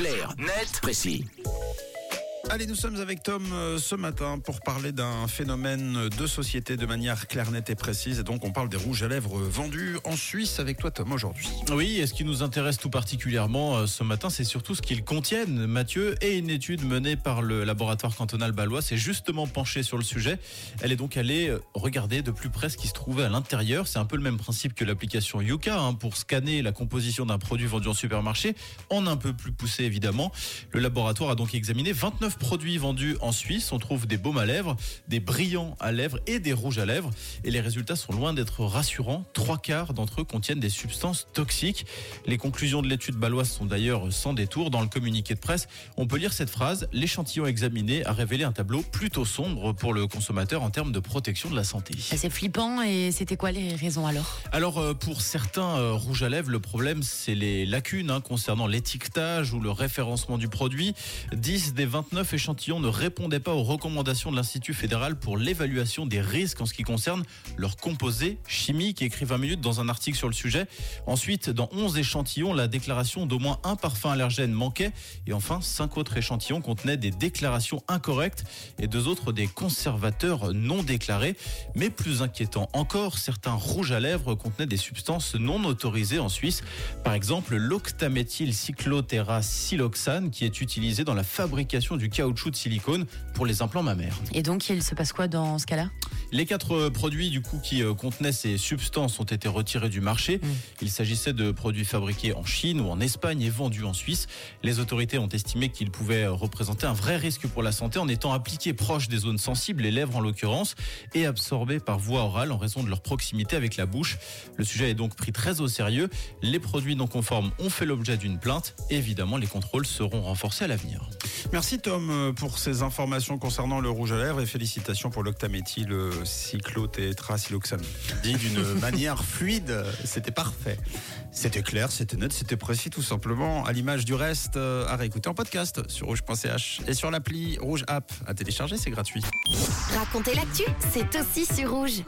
Clair, net, précis. Allez, nous sommes avec Tom euh, ce matin pour parler d'un phénomène de société de manière claire, nette et précise. Et donc, on parle des rouges à lèvres vendus en Suisse avec toi, Tom, aujourd'hui. Oui, et ce qui nous intéresse tout particulièrement euh, ce matin, c'est surtout ce qu'ils contiennent, Mathieu. Et une étude menée par le laboratoire cantonal balois s'est justement penchée sur le sujet. Elle est donc allée euh, regarder de plus près ce qui se trouvait à l'intérieur. C'est un peu le même principe que l'application Yuka hein, pour scanner la composition d'un produit vendu en supermarché, en un peu plus poussé évidemment. Le laboratoire a donc examiné 29 produits vendus en Suisse. On trouve des baumes à lèvres, des brillants à lèvres et des rouges à lèvres. Et les résultats sont loin d'être rassurants. Trois quarts d'entre eux contiennent des substances toxiques. Les conclusions de l'étude baloise sont d'ailleurs sans détour. Dans le communiqué de presse, on peut lire cette phrase. L'échantillon examiné a révélé un tableau plutôt sombre pour le consommateur en termes de protection de la santé. C'est flippant et c'était quoi les raisons alors? Alors euh, pour certains euh, rouges à lèvres, le problème c'est les lacunes hein, concernant l'étiquetage ou le référencement du produit. 10 des 29 échantillons ne répondaient pas aux recommandations de l'Institut fédéral pour l'évaluation des risques en ce qui concerne leurs composés chimiques, écrit 20 minutes dans un article sur le sujet. Ensuite, dans 11 échantillons, la déclaration d'au moins un parfum allergène manquait. Et enfin, 5 autres échantillons contenaient des déclarations incorrectes et deux autres des conservateurs non déclarés. Mais plus inquiétant encore, certains rouges à lèvres contenaient des substances non autorisées en Suisse. Par exemple, l'octaméthyl cyclotérasiloxane qui est utilisé dans la fabrication du caoutchouc de silicone pour les implants mammaires. Et donc, il se passe quoi dans ce cas-là? Les quatre euh, produits du coup qui euh, contenaient ces substances ont été retirés du marché. Mm. Il s'agissait de produits fabriqués en Chine ou en Espagne et vendus en Suisse. Les autorités ont estimé qu'ils pouvaient représenter un vrai risque pour la santé en étant appliqués proches des zones sensibles, les lèvres en l'occurrence, et absorbés par voie orale en raison de leur proximité avec la bouche. Le sujet est donc pris très au sérieux. Les produits non conformes ont fait l'objet d'une plainte. Évidemment, les contrôles seront renforcés à l'avenir. Merci, Tom, euh, pour ces informations concernant le rouge à lèvres et félicitations pour l'octaméthyl cyclotétrasiloxane. Dit d'une manière fluide, c'était parfait. C'était clair, c'était net, c'était précis tout simplement. À l'image du reste, euh, à réécouter en podcast sur rouge.ch et sur l'appli Rouge App. À télécharger, c'est gratuit. Raconter l'actu, c'est aussi sur rouge.